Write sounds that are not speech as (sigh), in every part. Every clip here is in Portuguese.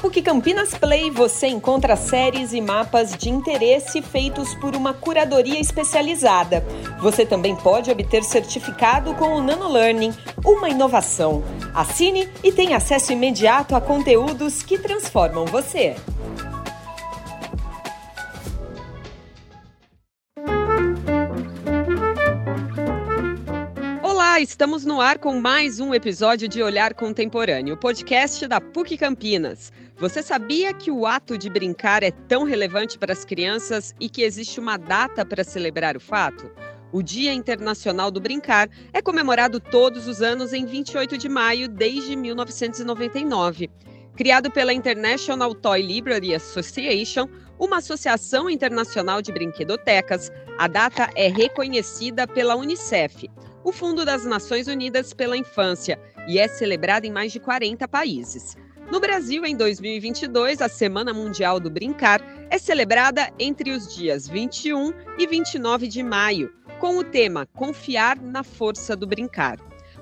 PUC Campinas Play você encontra séries e mapas de interesse feitos por uma curadoria especializada. Você também pode obter certificado com o Nano Learning, uma inovação. Assine e tenha acesso imediato a conteúdos que transformam você. Estamos no ar com mais um episódio de Olhar Contemporâneo, podcast da PUC Campinas. Você sabia que o ato de brincar é tão relevante para as crianças e que existe uma data para celebrar o fato? O Dia Internacional do Brincar é comemorado todos os anos em 28 de maio desde 1999. Criado pela International Toy Library Association, uma associação internacional de brinquedotecas, a data é reconhecida pela Unicef, o Fundo das Nações Unidas pela Infância, e é celebrada em mais de 40 países. No Brasil, em 2022, a Semana Mundial do Brincar é celebrada entre os dias 21 e 29 de maio, com o tema Confiar na Força do Brincar.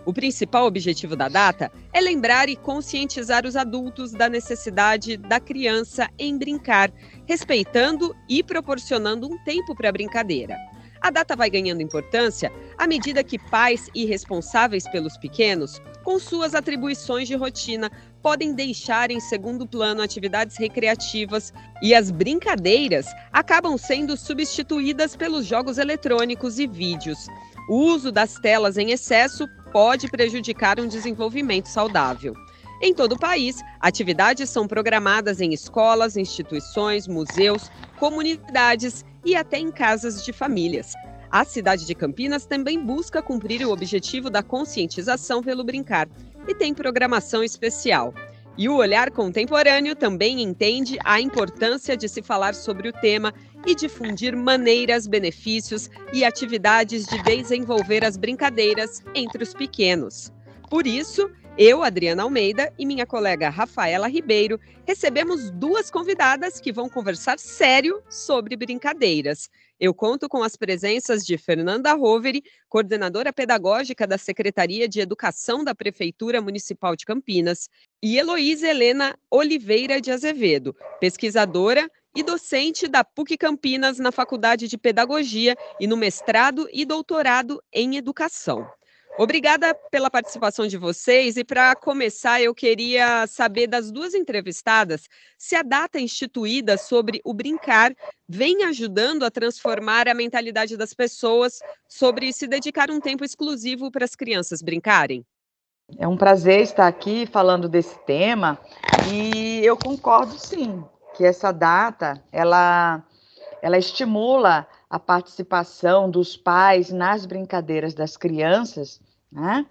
O principal objetivo da data é lembrar e conscientizar os adultos da necessidade da criança em brincar, respeitando e proporcionando um tempo para a brincadeira. A data vai ganhando importância à medida que pais irresponsáveis pelos pequenos, com suas atribuições de rotina, podem deixar em segundo plano atividades recreativas e as brincadeiras acabam sendo substituídas pelos jogos eletrônicos e vídeos. O uso das telas em excesso pode prejudicar um desenvolvimento saudável. Em todo o país, atividades são programadas em escolas, instituições, museus, comunidades e até em casas de famílias. A cidade de Campinas também busca cumprir o objetivo da conscientização pelo brincar e tem programação especial. E o olhar contemporâneo também entende a importância de se falar sobre o tema e difundir maneiras, benefícios e atividades de desenvolver as brincadeiras entre os pequenos. Por isso, eu, Adriana Almeida, e minha colega Rafaela Ribeiro recebemos duas convidadas que vão conversar sério sobre brincadeiras. Eu conto com as presenças de Fernanda Roveri, coordenadora pedagógica da Secretaria de Educação da Prefeitura Municipal de Campinas, e Heloísa Helena Oliveira de Azevedo, pesquisadora e docente da PUC Campinas na Faculdade de Pedagogia e no mestrado e doutorado em Educação. Obrigada pela participação de vocês. E para começar, eu queria saber das duas entrevistadas se a data instituída sobre o brincar vem ajudando a transformar a mentalidade das pessoas sobre se dedicar um tempo exclusivo para as crianças brincarem. É um prazer estar aqui falando desse tema e eu concordo sim que essa data ela ela estimula a participação dos pais nas brincadeiras das crianças né?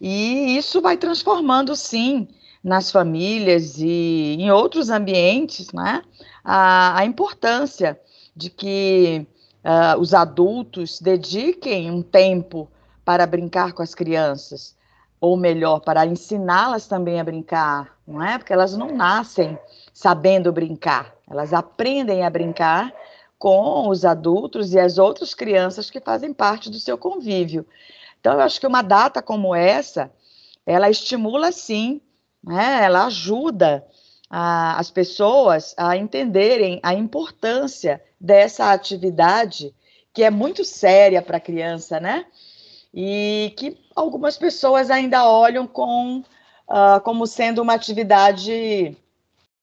E isso vai transformando, sim, nas famílias e em outros ambientes, né? a, a importância de que uh, os adultos dediquem um tempo para brincar com as crianças, ou melhor, para ensiná-las também a brincar, não é? Porque elas não nascem sabendo brincar, elas aprendem a brincar com os adultos e as outras crianças que fazem parte do seu convívio. Então, eu acho que uma data como essa, ela estimula sim, né? ela ajuda a, as pessoas a entenderem a importância dessa atividade que é muito séria para a criança, né? E que algumas pessoas ainda olham com, uh, como sendo uma atividade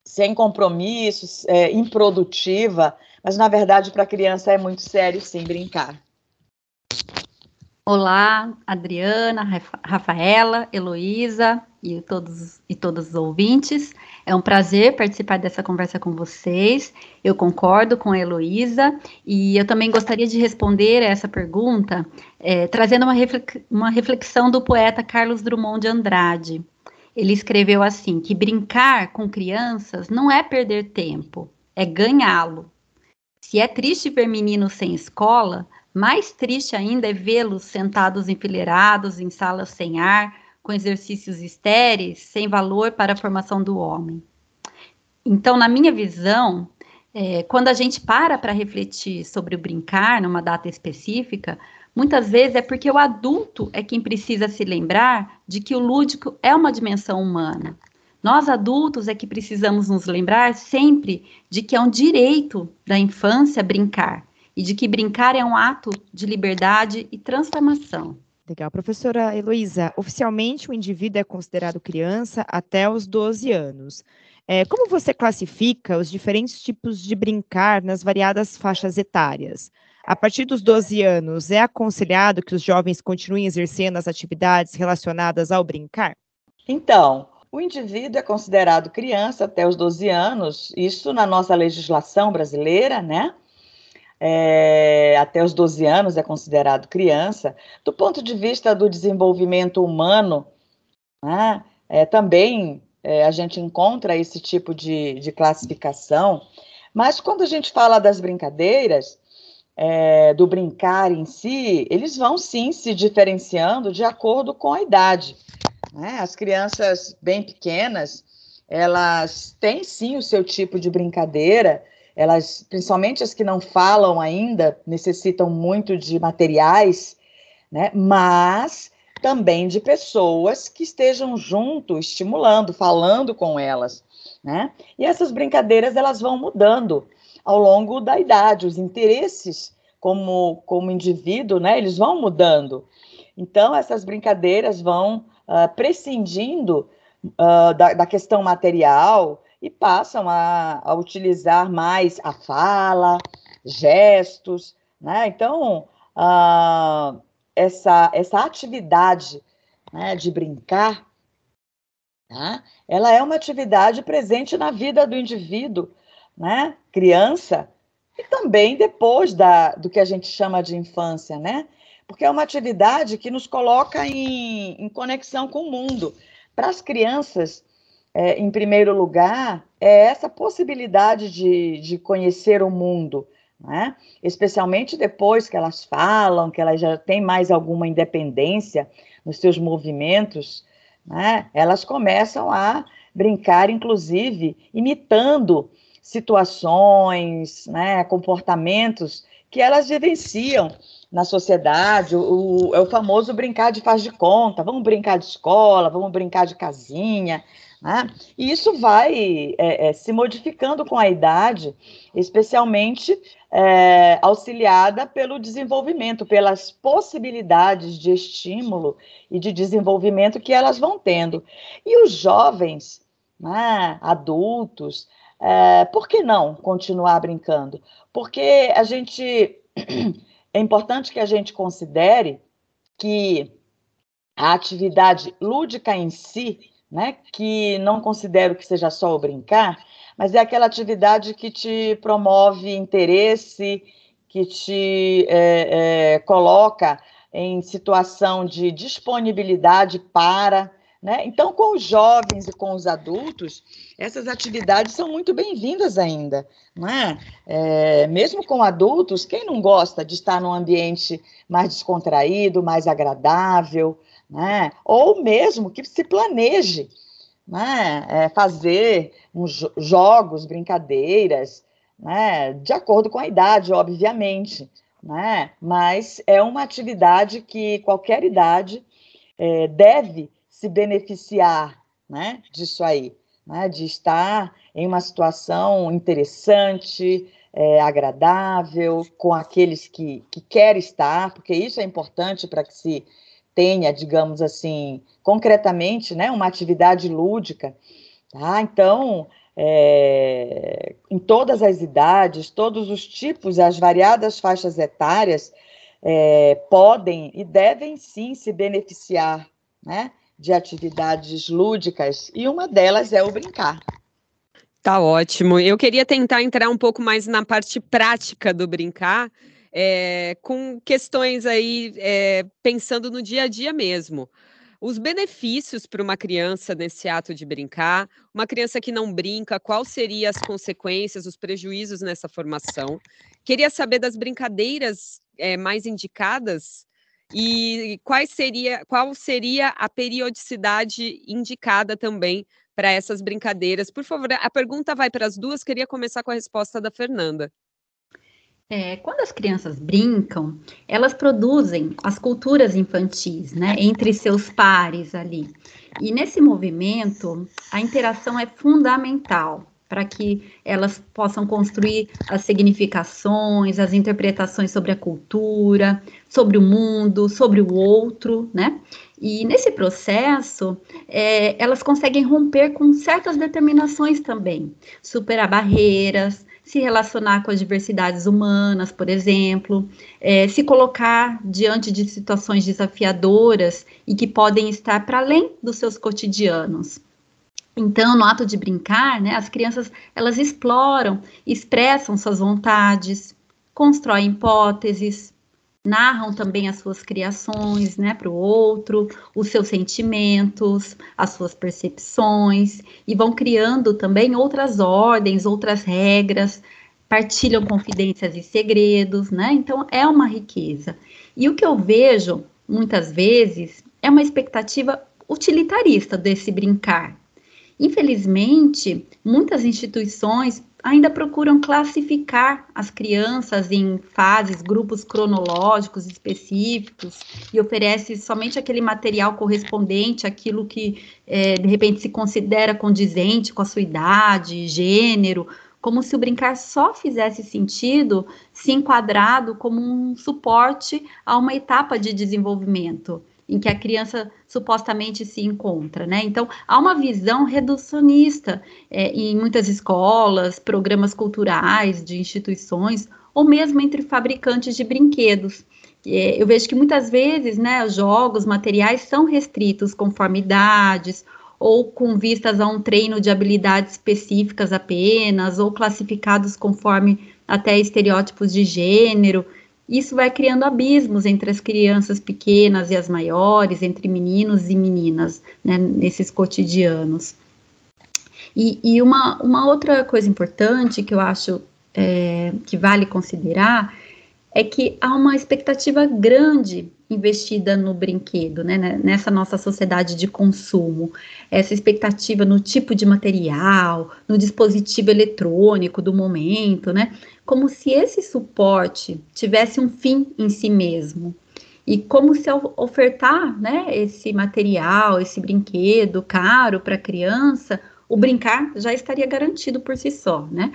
sem compromissos, é, improdutiva, mas na verdade para a criança é muito sério sim brincar. Olá, Adriana, Rafaela, Heloísa e todos e todos os ouvintes. É um prazer participar dessa conversa com vocês. Eu concordo com a Heloísa e eu também gostaria de responder essa pergunta é, trazendo uma, uma reflexão do poeta Carlos Drummond de Andrade. Ele escreveu assim: que brincar com crianças não é perder tempo, é ganhá-lo. Se é triste ver meninos sem escola, mais triste ainda é vê-los sentados enfileirados em salas sem ar, com exercícios estéreis, sem valor para a formação do homem. Então, na minha visão, é, quando a gente para para refletir sobre o brincar numa data específica, muitas vezes é porque o adulto é quem precisa se lembrar de que o lúdico é uma dimensão humana. Nós adultos é que precisamos nos lembrar sempre de que é um direito da infância brincar e de que brincar é um ato de liberdade e transformação. Legal. Professora Heloísa, oficialmente o indivíduo é considerado criança até os 12 anos. É, como você classifica os diferentes tipos de brincar nas variadas faixas etárias? A partir dos 12 anos, é aconselhado que os jovens continuem exercendo as atividades relacionadas ao brincar? Então, o indivíduo é considerado criança até os 12 anos, isso na nossa legislação brasileira, né? É, até os 12 anos é considerado criança. Do ponto de vista do desenvolvimento humano, né, é, também é, a gente encontra esse tipo de, de, classificação, mas quando a gente fala das brincadeiras, é, do brincar em si, eles vão sim se diferenciando de acordo com a idade. Né? As crianças bem pequenas, elas têm sim o seu tipo de brincadeira, elas, principalmente as que não falam ainda, necessitam muito de materiais, né? Mas também de pessoas que estejam junto, estimulando, falando com elas, né? E essas brincadeiras elas vão mudando ao longo da idade, os interesses como como indivíduo, né? Eles vão mudando. Então essas brincadeiras vão uh, prescindindo uh, da, da questão material e passam a, a utilizar mais a fala, gestos, né? Então, uh, essa, essa atividade né, de brincar, tá? ela é uma atividade presente na vida do indivíduo, né? criança, e também depois da, do que a gente chama de infância, né? Porque é uma atividade que nos coloca em, em conexão com o mundo. Para as crianças, é, em primeiro lugar, é essa possibilidade de, de conhecer o mundo, né? especialmente depois que elas falam, que elas já têm mais alguma independência nos seus movimentos, né? elas começam a brincar, inclusive, imitando situações, né, comportamentos que elas vivenciam na sociedade, o, é o famoso brincar de faz de conta, vamos brincar de escola, vamos brincar de casinha, né? E isso vai é, é, se modificando com a idade, especialmente é, auxiliada pelo desenvolvimento, pelas possibilidades de estímulo e de desenvolvimento que elas vão tendo. E os jovens, né, adultos, é, por que não continuar brincando? Porque a gente. (clears throat) É importante que a gente considere que a atividade lúdica em si né? Que não considero que seja só o brincar, mas é aquela atividade que te promove interesse, que te é, é, coloca em situação de disponibilidade para. Né? Então, com os jovens e com os adultos, essas atividades são muito bem-vindas ainda. Né? É, mesmo com adultos, quem não gosta de estar num ambiente mais descontraído, mais agradável? né? ou mesmo que se planeje né? É, fazer uns jogos, brincadeiras, né? de acordo com a idade, obviamente. Né? Mas é uma atividade que qualquer idade é, deve se beneficiar né? disso aí, né? de estar em uma situação interessante, é, agradável, com aqueles que, que quer estar, porque isso é importante para que se tenha, digamos assim, concretamente, né, uma atividade lúdica. Tá? Então, é, em todas as idades, todos os tipos, as variadas faixas etárias é, podem e devem sim se beneficiar né, de atividades lúdicas, e uma delas é o brincar. Tá ótimo. Eu queria tentar entrar um pouco mais na parte prática do brincar, é, com questões aí é, pensando no dia a dia mesmo. Os benefícios para uma criança nesse ato de brincar, uma criança que não brinca, quais seriam as consequências, os prejuízos nessa formação? Queria saber das brincadeiras é, mais indicadas e quais seria, qual seria a periodicidade indicada também para essas brincadeiras. Por favor, a pergunta vai para as duas, queria começar com a resposta da Fernanda. É, quando as crianças brincam, elas produzem as culturas infantis, né, entre seus pares ali. E nesse movimento, a interação é fundamental para que elas possam construir as significações, as interpretações sobre a cultura, sobre o mundo, sobre o outro, né? E nesse processo, é, elas conseguem romper com certas determinações também, superar barreiras, se relacionar com as diversidades humanas, por exemplo, é, se colocar diante de situações desafiadoras e que podem estar para além dos seus cotidianos. Então, no ato de brincar, né, as crianças elas exploram, expressam suas vontades, constroem hipóteses, narram também as suas criações, né, para o outro, os seus sentimentos, as suas percepções e vão criando também outras ordens, outras regras, partilham confidências e segredos, né? Então é uma riqueza. E o que eu vejo muitas vezes é uma expectativa utilitarista desse brincar, Infelizmente, muitas instituições ainda procuram classificar as crianças em fases, grupos cronológicos específicos e oferece somente aquele material correspondente àquilo que é, de repente se considera condizente com a sua idade, gênero, como se o brincar só fizesse sentido se enquadrado como um suporte a uma etapa de desenvolvimento em que a criança supostamente se encontra, né? Então, há uma visão reducionista é, em muitas escolas, programas culturais, de instituições, ou mesmo entre fabricantes de brinquedos. É, eu vejo que muitas vezes, né, os jogos, materiais são restritos conforme idades, ou com vistas a um treino de habilidades específicas apenas, ou classificados conforme até estereótipos de gênero. Isso vai criando abismos entre as crianças pequenas e as maiores, entre meninos e meninas, né, nesses cotidianos. E, e uma, uma outra coisa importante que eu acho é, que vale considerar é que há uma expectativa grande investida no brinquedo, né, né, nessa nossa sociedade de consumo. Essa expectativa no tipo de material, no dispositivo eletrônico do momento, né, como se esse suporte tivesse um fim em si mesmo. E como se ao ofertar né, esse material, esse brinquedo caro para a criança, o brincar já estaria garantido por si só, né?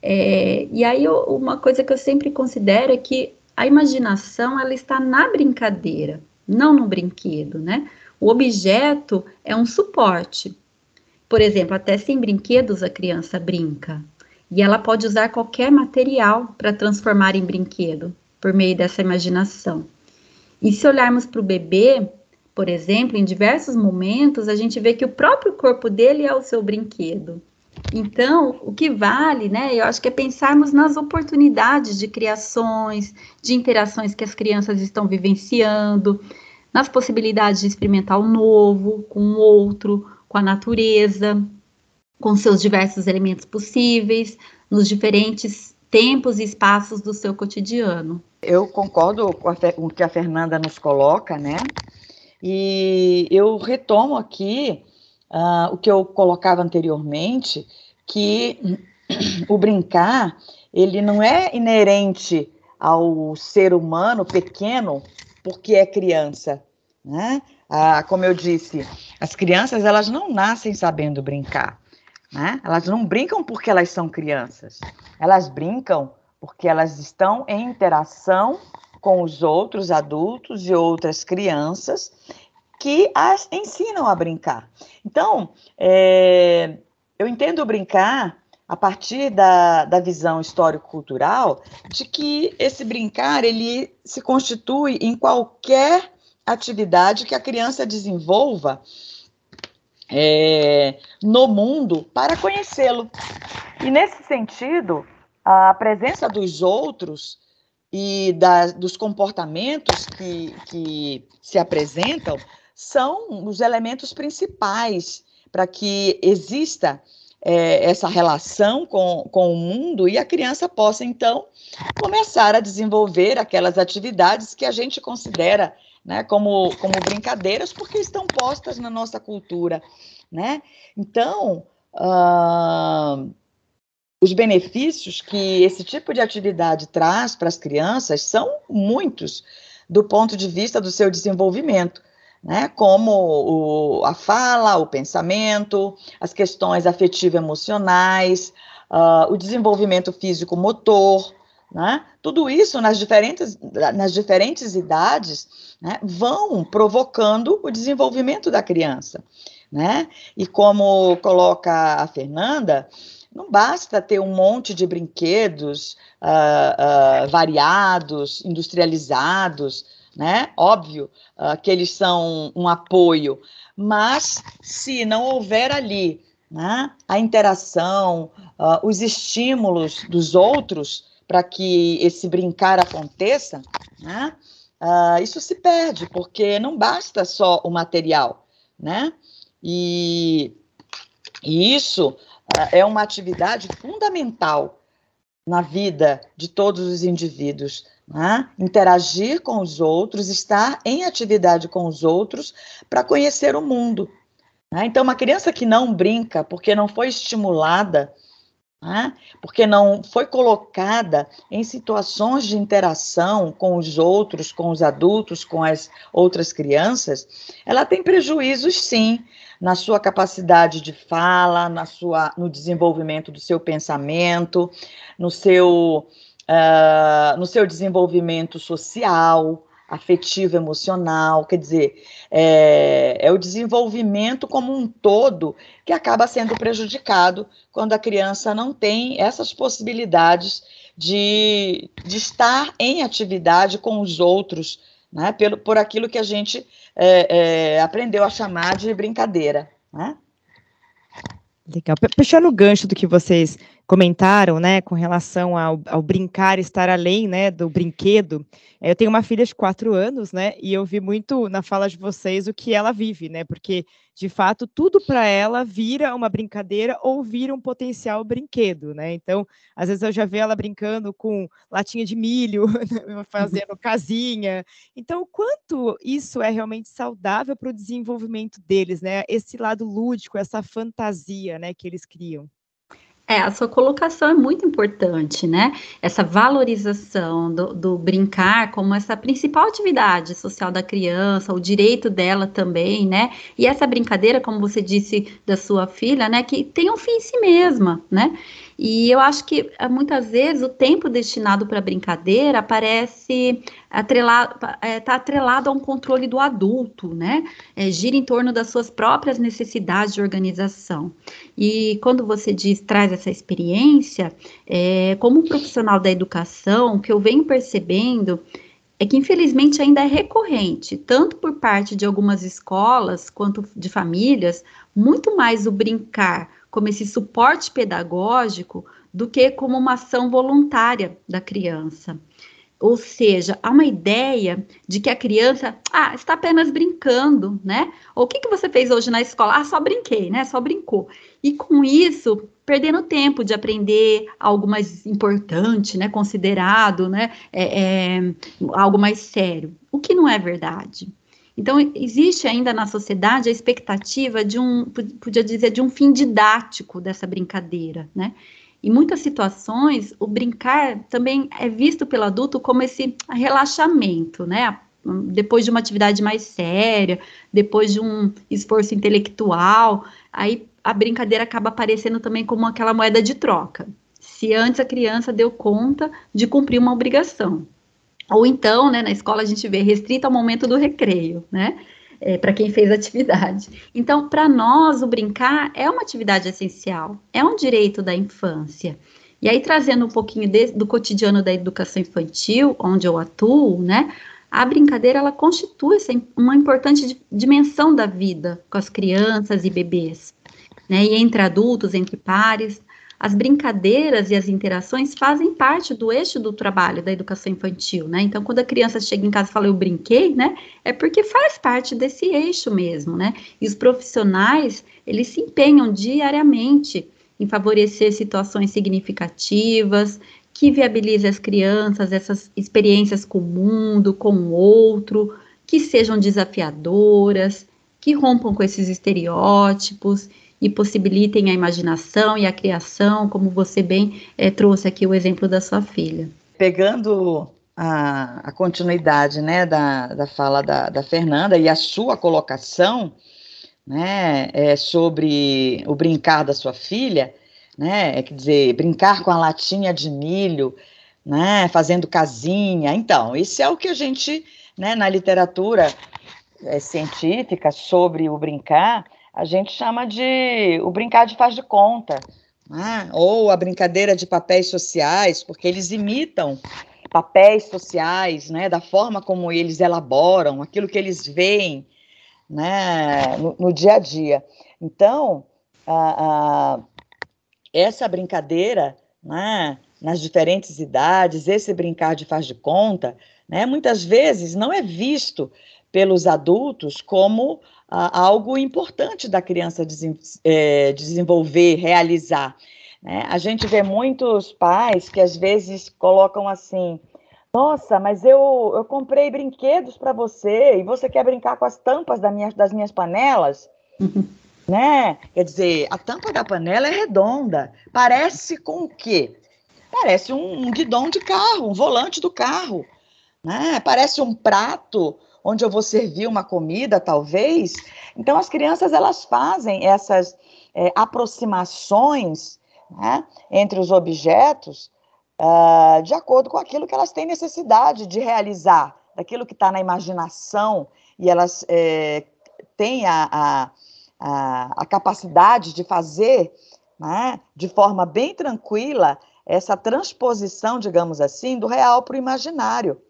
É, e aí eu, uma coisa que eu sempre considero é que a imaginação ela está na brincadeira, não no brinquedo, né? O objeto é um suporte. Por exemplo, até sem brinquedos a criança brinca. E ela pode usar qualquer material para transformar em brinquedo, por meio dessa imaginação. E se olharmos para o bebê, por exemplo, em diversos momentos, a gente vê que o próprio corpo dele é o seu brinquedo. Então, o que vale, né? Eu acho que é pensarmos nas oportunidades de criações, de interações que as crianças estão vivenciando, nas possibilidades de experimentar o novo com o outro, com a natureza, com seus diversos elementos possíveis, nos diferentes tempos e espaços do seu cotidiano. Eu concordo com, a, com o que a Fernanda nos coloca, né? E eu retomo aqui uh, o que eu colocava anteriormente, que (clears throat) o brincar, ele não é inerente ao ser humano pequeno porque é criança, né? Ah, como eu disse, as crianças elas não nascem sabendo brincar, né? Elas não brincam porque elas são crianças, elas brincam porque elas estão em interação com os outros adultos e outras crianças que as ensinam a brincar. Então, é, eu entendo brincar a partir da, da visão histórico-cultural de que esse brincar ele se constitui em qualquer atividade que a criança desenvolva é, no mundo para conhecê-lo. E nesse sentido, a presença dos outros e da, dos comportamentos que, que se apresentam são os elementos principais para que exista é, essa relação com, com o mundo e a criança possa, então, começar a desenvolver aquelas atividades que a gente considera né, como, como brincadeiras, porque estão postas na nossa cultura. Né? Então, uh, os benefícios que esse tipo de atividade traz para as crianças são muitos, do ponto de vista do seu desenvolvimento né, como o, a fala, o pensamento, as questões afetivo-emocionais, uh, o desenvolvimento físico-motor, né? Tudo isso nas diferentes, nas diferentes idades né, vão provocando o desenvolvimento da criança. Né? E como coloca a Fernanda, não basta ter um monte de brinquedos uh, uh, variados, industrializados, né? Óbvio uh, que eles são um apoio, mas se não houver ali né, a interação, os estímulos dos outros para que esse brincar aconteça, né, isso se perde, porque não basta só o material, né? E, e isso é uma atividade fundamental na vida de todos os indivíduos. Né? Interagir com os outros, estar em atividade com os outros para conhecer o mundo. Né? Então, uma criança que não brinca porque não foi estimulada, né? porque não foi colocada em situações de interação com os outros, com os adultos, com as outras crianças, ela tem prejuízos sim na sua capacidade de fala, na sua, no desenvolvimento do seu pensamento, no seu, uh, no seu desenvolvimento social, afetivo, emocional, quer dizer, é, é, o desenvolvimento como um todo que acaba sendo prejudicado quando a criança não tem essas possibilidades de, de estar em atividade com os outros, né, pelo, por aquilo que a gente é, é, aprendeu a chamar de brincadeira. Né? Legal. Puxando o gancho do que vocês comentaram, né, com relação ao, ao, brincar, estar além, né, do brinquedo. É, eu tenho uma filha de quatro anos, né, e eu vi muito na fala de vocês o que ela vive, né, porque de fato tudo para ela vira uma brincadeira ou vira um potencial brinquedo, né. Então, às vezes eu já vejo ela brincando com latinha de milho, (laughs) né, fazendo casinha. Então, o quanto isso é realmente saudável para o desenvolvimento deles, né, esse lado lúdico, essa fantasia, né, que eles criam. É, a sua colocação é muito importante, né? Essa valorização do, do, brincar como essa principal atividade social da criança, o direito dela também, né? E essa brincadeira, como você disse da sua filha, né? Que tem um fim em si mesma, né? E eu acho que eh, muitas vezes o tempo destinado para brincadeira parece atrelado, é, tá atrelado a um controle do adulto, né? É, gira em torno das suas próprias necessidades de organização. E quando você diz, traz essa experiência, é, como profissional da educação, o que eu venho percebendo é que infelizmente ainda é recorrente, tanto por parte de algumas escolas quanto de famílias, muito mais o brincar como esse suporte pedagógico do que como uma ação voluntária da criança. Ou seja, há uma ideia de que a criança ah, está apenas brincando, né? Ou o que, que você fez hoje na escola? Ah, só brinquei, né? Só brincou. E com isso, perdendo tempo de aprender algo mais importante, né? Considerado, né? É, é, algo mais sério. O que não é verdade. Então, existe ainda na sociedade a expectativa de um, podia dizer, de um fim didático dessa brincadeira, né? Em muitas situações, o brincar também é visto pelo adulto como esse relaxamento, né? Depois de uma atividade mais séria, depois de um esforço intelectual, aí a brincadeira acaba aparecendo também como aquela moeda de troca. Se antes a criança deu conta de cumprir uma obrigação, ou então, né, na escola a gente vê restrito ao momento do recreio, né? É, para quem fez atividade. Então, para nós, o brincar é uma atividade essencial, é um direito da infância. E aí, trazendo um pouquinho de, do cotidiano da educação infantil, onde eu atuo, né? A brincadeira ela constitui uma importante dimensão da vida com as crianças e bebês, né? E entre adultos, entre pares, as brincadeiras e as interações fazem parte do eixo do trabalho da educação infantil, né? Então, quando a criança chega em casa e fala eu brinquei, né? É porque faz parte desse eixo mesmo, né? E os profissionais, eles se empenham diariamente em favorecer situações significativas, que viabilizem as crianças essas experiências com o mundo, com o outro, que sejam desafiadoras, que rompam com esses estereótipos e possibilitem a imaginação e a criação, como você bem é, trouxe aqui o exemplo da sua filha. Pegando a, a continuidade né, da, da fala da, da Fernanda e a sua colocação né, é, sobre o brincar da sua filha, né, é, quer dizer, brincar com a latinha de milho, né, fazendo casinha. Então, isso é o que a gente, né, na literatura é, científica sobre o brincar, a gente chama de o brincar de faz de conta, né, ou a brincadeira de papéis sociais, porque eles imitam papéis sociais, né, da forma como eles elaboram, aquilo que eles veem, né, no, no dia a dia. Então, a, a, essa brincadeira, né, nas diferentes idades, esse brincar de faz de conta, né, muitas vezes não é visto pelos adultos como algo importante da criança é, desenvolver, realizar. Né? A gente vê muitos pais que às vezes colocam assim: nossa, mas eu, eu comprei brinquedos para você e você quer brincar com as tampas das minhas, das minhas panelas? (laughs) né? Quer dizer, a tampa da panela é redonda. Parece com o quê? Parece um, um guidão de carro, um volante do carro. Né? Parece um prato onde eu vou servir uma comida, talvez. Então, as crianças elas fazem essas é, aproximações né, entre os objetos uh, de acordo com aquilo que elas têm necessidade de realizar, daquilo que está na imaginação, e elas é, têm a, a, a, a, capacidade de fazer né, de forma bem tranquila essa transposição, digamos assim, do real para o imaginário.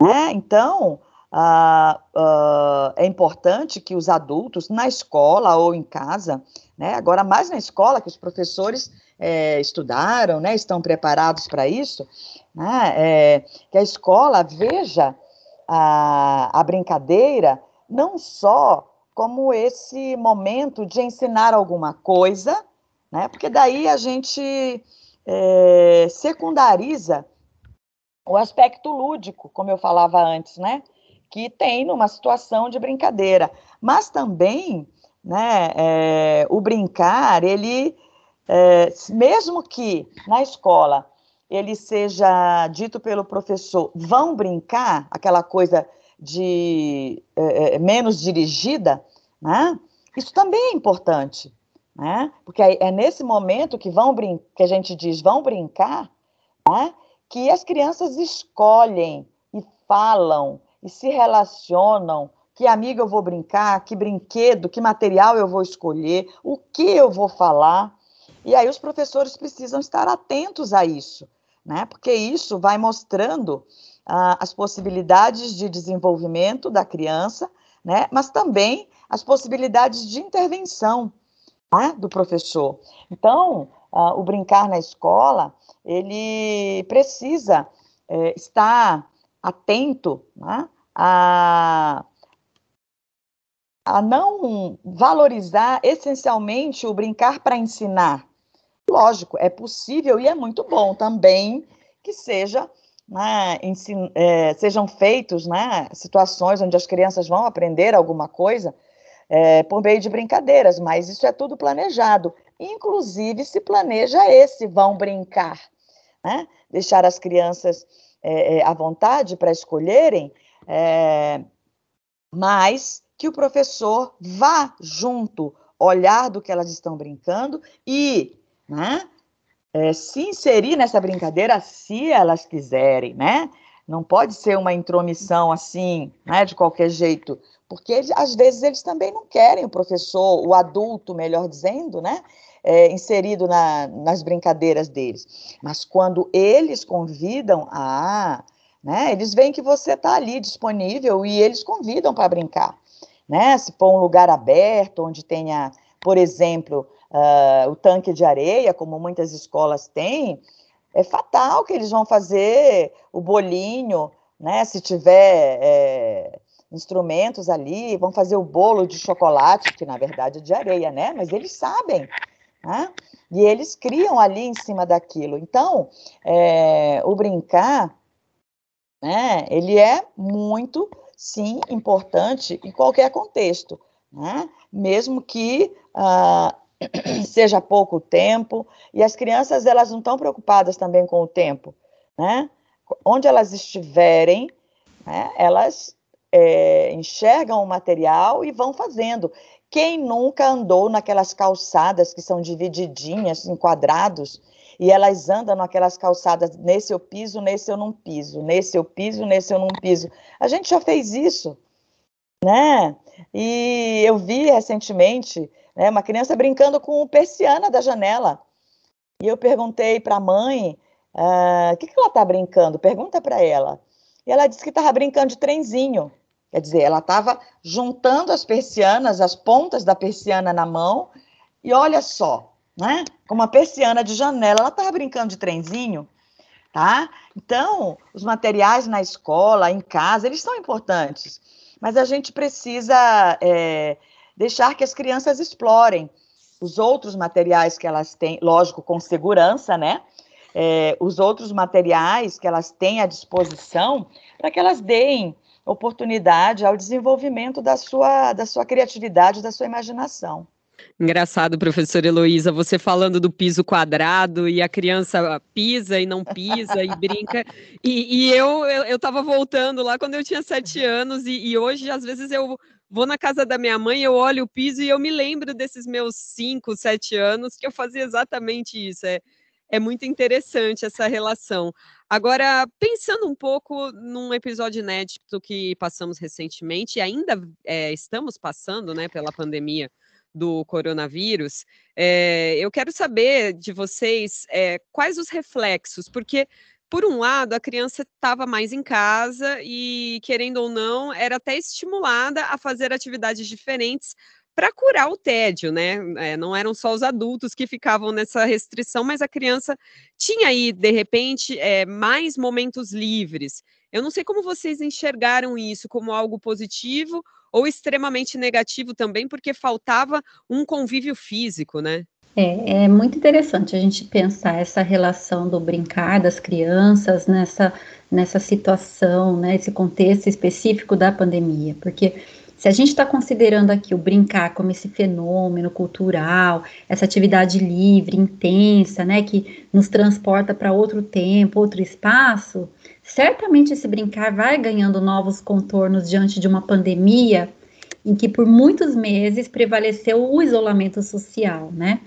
Né? Então, Uh, uh, é importante que os adultos, na escola ou em casa, né, agora mais na escola, que os professores é, estudaram, né, estão preparados para isso, né, é, que a escola veja a, a brincadeira não só como esse momento de ensinar alguma coisa, né, porque daí a gente é, secundariza o aspecto lúdico, como eu falava antes, né, que tem numa situação de brincadeira, mas também, né, é, o brincar, ele, é, mesmo que na escola ele seja dito pelo professor, vão brincar, aquela coisa de é, é menos dirigida, né, isso também é importante, né, porque é nesse momento que, vão que a gente diz vão brincar, né, que as crianças escolhem e falam e se relacionam. Que amigo eu vou brincar, que brinquedo, que material eu vou escolher, o que eu vou falar. E aí os professores precisam estar atentos a isso, né? Porque isso vai mostrando ah, as possibilidades de desenvolvimento da criança, né? Mas também as possibilidades de intervenção né? do professor. Então, ah, o brincar na escola, ele precisa é, estar atento né, a, a não valorizar essencialmente o brincar para ensinar. Lógico, é possível e é muito bom também que seja né, é, sejam feitos né, situações onde as crianças vão aprender alguma coisa é, por meio de brincadeiras, mas isso é tudo planejado. Inclusive, se planeja esse vão brincar, né? deixar as crianças é, é, à vontade para escolherem, é, mas que o professor vá junto, olhar do que elas estão brincando e né, é, se inserir nessa brincadeira se elas quiserem, né? Não pode ser uma intromissão assim, né, de qualquer jeito, porque às vezes eles também não querem o professor, o adulto, melhor dizendo, né, é, inserido na, nas brincadeiras deles. Mas quando eles convidam a. Né, eles veem que você está ali disponível e eles convidam para brincar. Né? Se for um lugar aberto, onde tenha, por exemplo, uh, o tanque de areia, como muitas escolas têm, é fatal que eles vão fazer o bolinho, né? Se tiver é, instrumentos ali, vão fazer o bolo de chocolate, que na verdade é de areia, né? Mas eles sabem né? E eles criam ali em cima daquilo. Então, é, o brincar, né, ele é muito, sim, importante em qualquer contexto, né? mesmo que ah, (clears throat) seja pouco tempo, e as crianças, elas não estão preocupadas também com o tempo, né? onde elas estiverem, né, elas é, enxergam o material e vão fazendo. Quem nunca andou naquelas calçadas que são divididinhas, em quadrados, e elas andam naquelas calçadas, nesse eu piso, nesse eu não piso, nesse eu piso, nesse eu não piso. A gente já fez isso, né? E eu vi recentemente né, uma criança brincando com persiana da janela. E eu perguntei para a mãe ah, o que, que ela está brincando, pergunta para ela. E ela disse que estava brincando de trenzinho. Quer dizer, ela estava juntando as persianas, as pontas da persiana na mão, e olha só, né? Com uma persiana de janela, ela estava brincando de trenzinho, tá? Então, os materiais na escola, em casa, eles são importantes, mas a gente precisa é, deixar que as crianças explorem os outros materiais que elas têm, lógico, com segurança, né? É, os outros materiais que elas têm à disposição para que elas deem oportunidade ao desenvolvimento da sua, da sua criatividade, da sua imaginação. Engraçado, professora Heloísa, você falando do piso quadrado e a criança pisa e não pisa e brinca. E, e eu estava eu, voltando lá quando eu tinha sete anos e, e, hoje, às vezes, eu vou na casa da minha mãe, eu olho o piso e eu me lembro desses meus cinco, sete anos que eu fazia exatamente isso. É, é muito interessante essa relação. Agora, pensando um pouco num episódio inédito que passamos recentemente, e ainda é, estamos passando né, pela pandemia do coronavírus, é, eu quero saber de vocês é, quais os reflexos, porque por um lado, a criança estava mais em casa e, querendo ou não, era até estimulada a fazer atividades diferentes para curar o tédio, né? É, não eram só os adultos que ficavam nessa restrição, mas a criança tinha aí, de repente, é, mais momentos livres. Eu não sei como vocês enxergaram isso como algo positivo ou extremamente negativo também, porque faltava um convívio físico, né? É, é muito interessante a gente pensar essa relação do brincar das crianças nessa, nessa situação, né, esse contexto específico da pandemia, porque se a gente está considerando aqui o brincar como esse fenômeno cultural, essa atividade livre, intensa, né, que nos transporta para outro tempo, outro espaço, certamente esse brincar vai ganhando novos contornos diante de uma pandemia em que por muitos meses prevaleceu o isolamento social, né?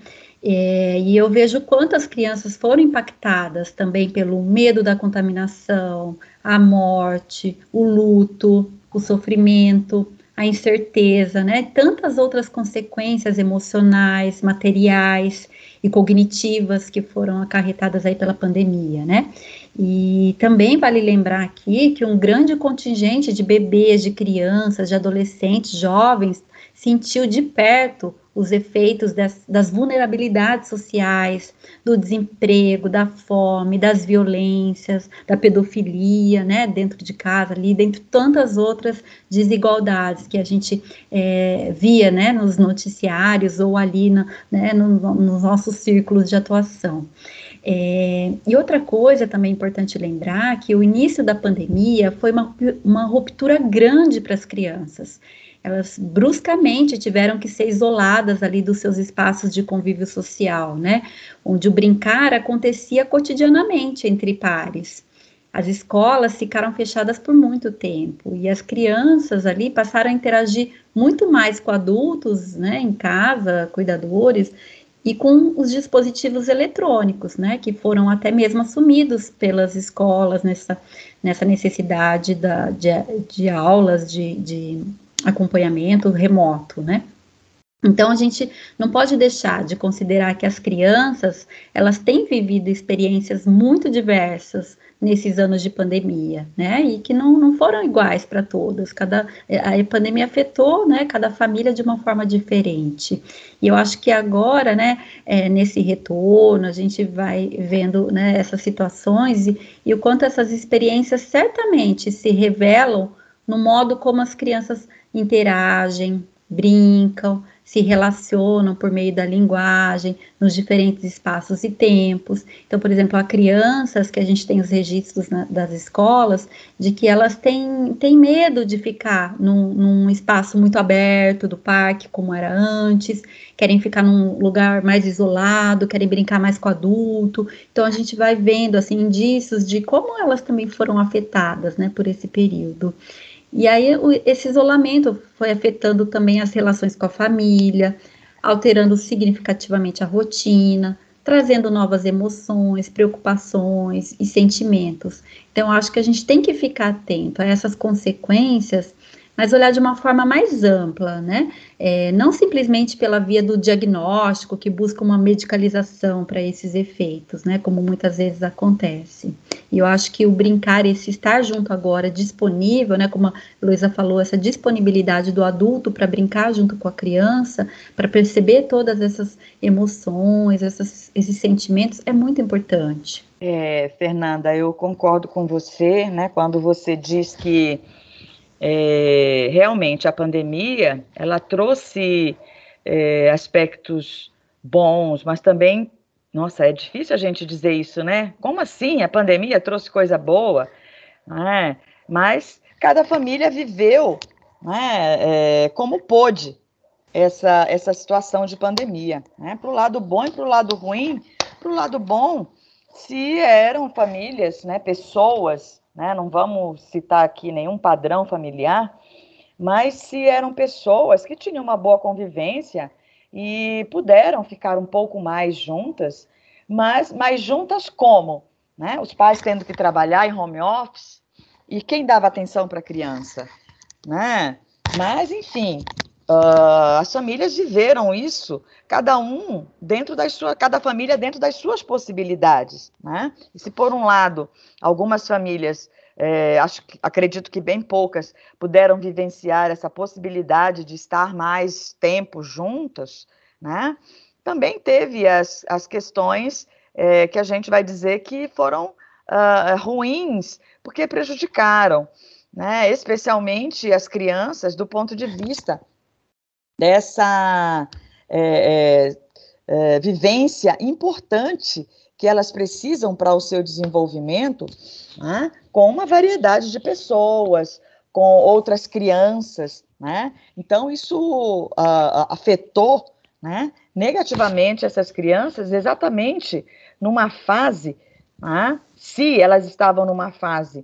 É, e eu vejo quantas crianças foram impactadas também pelo medo da contaminação, a morte, o luto, o sofrimento, a incerteza, né? Tantas outras consequências emocionais, materiais e cognitivas que foram acarretadas aí pela pandemia, né? E também vale lembrar aqui que um grande contingente de bebês, de crianças, de adolescentes, jovens, sentiu de perto os efeitos das, das, vulnerabilidades sociais, do desemprego, da fome, das violências, da pedofilia, né, dentro de casa ali, dentre tantas outras desigualdades que a gente é, via, né, nos noticiários ou ali na, né, no, nos nossos círculos de atuação. É, e outra coisa também importante lembrar que o início da pandemia foi uma, uma ruptura grande para as crianças. Elas bruscamente tiveram que ser isoladas ali dos seus espaços de convívio social, né? Onde o brincar acontecia cotidianamente entre pares. As escolas ficaram fechadas por muito tempo e as crianças ali passaram a interagir muito mais com adultos, né, em casa, cuidadores, e com os dispositivos eletrônicos, né, que foram até mesmo assumidos pelas escolas nessa, nessa necessidade da, de, de aulas de, de acompanhamento remoto, né. Então a gente não pode deixar de considerar que as crianças elas têm vivido experiências muito diversas nesses anos de pandemia, né? E que não, não foram iguais para todas. Cada a pandemia afetou, né? Cada família de uma forma diferente. E eu acho que agora, né? É, nesse retorno a gente vai vendo né, essas situações e, e o quanto essas experiências certamente se revelam no modo como as crianças interagem, brincam, se relacionam por meio da linguagem, nos diferentes espaços e tempos. Então, por exemplo, há crianças que a gente tem os registros na, das escolas de que elas têm, têm medo de ficar num, num espaço muito aberto do parque, como era antes, querem ficar num lugar mais isolado, querem brincar mais com adulto. Então, a gente vai vendo assim indícios de como elas também foram afetadas né, por esse período. E aí esse isolamento foi afetando também as relações com a família, alterando significativamente a rotina, trazendo novas emoções, preocupações e sentimentos. Então, acho que a gente tem que ficar atento a essas consequências mas olhar de uma forma mais ampla, né? É, não simplesmente pela via do diagnóstico, que busca uma medicalização para esses efeitos, né? Como muitas vezes acontece. E eu acho que o brincar, esse estar junto agora, disponível, né? Como a Luísa falou, essa disponibilidade do adulto para brincar junto com a criança, para perceber todas essas emoções, essas, esses sentimentos, é muito importante. É, Fernanda, eu concordo com você, né? Quando você diz que é, realmente a pandemia ela trouxe é, aspectos bons, mas também, nossa, é difícil a gente dizer isso, né? Como assim? A pandemia trouxe coisa boa, né? Mas cada família viveu, né? É, como pôde essa essa situação de pandemia, né? Para o lado bom e para o lado ruim. Para o lado bom, se eram famílias, né? Pessoas né? não vamos citar aqui nenhum padrão familiar, mas se eram pessoas que tinham uma boa convivência e puderam ficar um pouco mais juntas, mas mais juntas como? Né? Os pais tendo que trabalhar em home office e quem dava atenção para a criança? Né? Mas, enfim, uh, as famílias viveram isso, cada um dentro das suas, cada família dentro das suas possibilidades. Né? E se, por um lado, algumas famílias é, acho, acredito que bem poucas puderam vivenciar essa possibilidade de estar mais tempo juntas, né? Também teve as, as questões é, que a gente vai dizer que foram uh, ruins, porque prejudicaram, né? Especialmente as crianças, do ponto de vista dessa é, é, é vivência importante que elas precisam para o seu desenvolvimento, né, com uma variedade de pessoas, com outras crianças, né? Então isso uh, afetou, né, negativamente essas crianças, exatamente numa fase, né, se elas estavam numa fase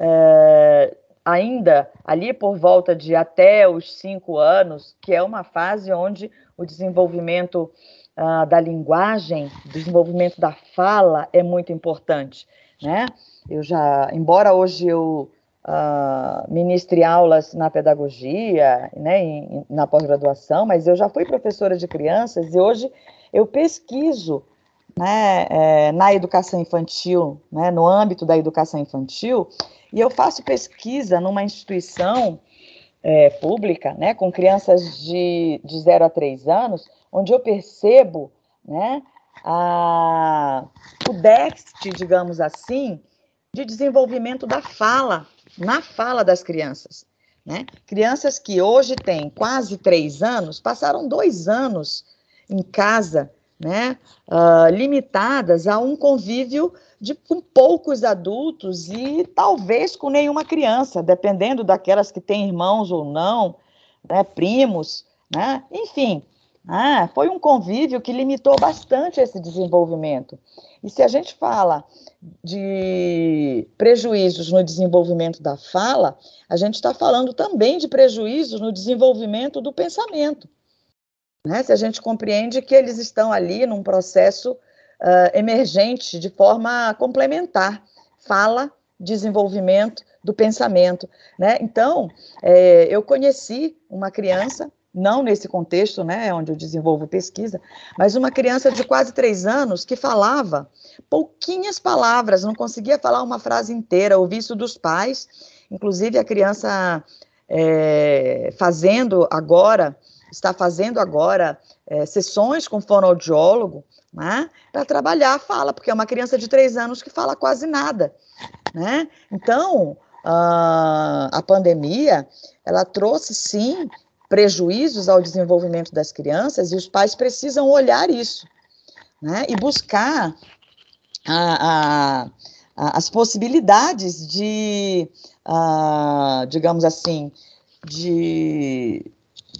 uh, ainda ali por volta de até os cinco anos, que é uma fase onde o desenvolvimento uh, da linguagem, desenvolvimento da fala é muito importante, né? Eu já, embora hoje eu uh, ministre aulas na pedagogia, né, em, na pós-graduação, mas eu já fui professora de crianças e hoje eu pesquiso né, é, na educação infantil, né, no âmbito da educação infantil, e eu faço pesquisa numa instituição é, pública, né, com crianças de, de 0 a 3 anos, onde eu percebo né, a, o déficit, digamos assim, de desenvolvimento da fala, na fala das crianças. Né? Crianças que hoje têm quase três anos, passaram dois anos em casa, né, uh, limitadas a um convívio de, com poucos adultos e talvez com nenhuma criança, dependendo daquelas que têm irmãos ou não, né, primos, né, enfim, ah, foi um convívio que limitou bastante esse desenvolvimento. E se a gente fala de prejuízos no desenvolvimento da fala, a gente está falando também de prejuízos no desenvolvimento do pensamento. Né? Se a gente compreende que eles estão ali num processo uh, emergente de forma complementar, fala, desenvolvimento do pensamento. Né? Então, é, eu conheci uma criança não nesse contexto, né, onde eu desenvolvo pesquisa, mas uma criança de quase três anos que falava pouquinhas palavras, não conseguia falar uma frase inteira, ouvi isso dos pais, inclusive a criança é, fazendo agora, está fazendo agora é, sessões com fonoaudiólogo, né, para trabalhar a fala, porque é uma criança de três anos que fala quase nada, né, então, a, a pandemia, ela trouxe sim prejuízos ao desenvolvimento das crianças e os pais precisam olhar isso, né? E buscar a, a, a, as possibilidades de, digamos assim, de,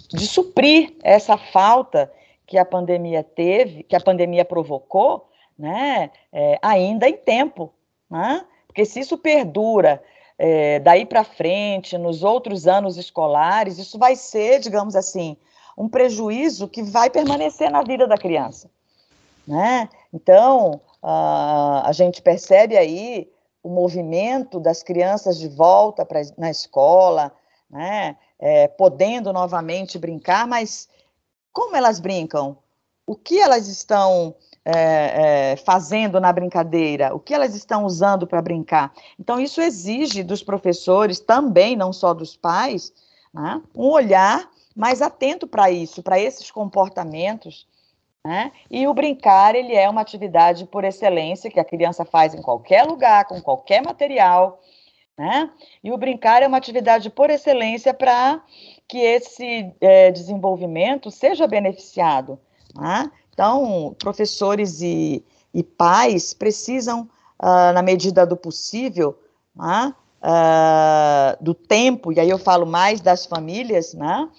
de suprir essa falta que a pandemia teve, que a pandemia provocou, né? É, ainda em tempo, né? Porque se isso perdura é, daí para frente, nos outros anos escolares, isso vai ser, digamos assim, um prejuízo que vai permanecer na vida da criança. Né? Então, uh, a gente percebe aí o movimento das crianças de volta pra, na escola, né? É, podendo novamente brincar, mas como elas brincam? O que elas estão é, é, fazendo na brincadeira, o que elas estão usando para brincar. Então, isso exige dos professores também, não só dos pais, né, um olhar mais atento para isso, para esses comportamentos. Né? E o brincar, ele é uma atividade por excelência que a criança faz em qualquer lugar, com qualquer material. Né? E o brincar é uma atividade por excelência para que esse é, desenvolvimento seja beneficiado. Né? Então, professores e, e pais precisam, uh, na medida do possível, uh, do tempo, e aí eu falo mais das famílias, né?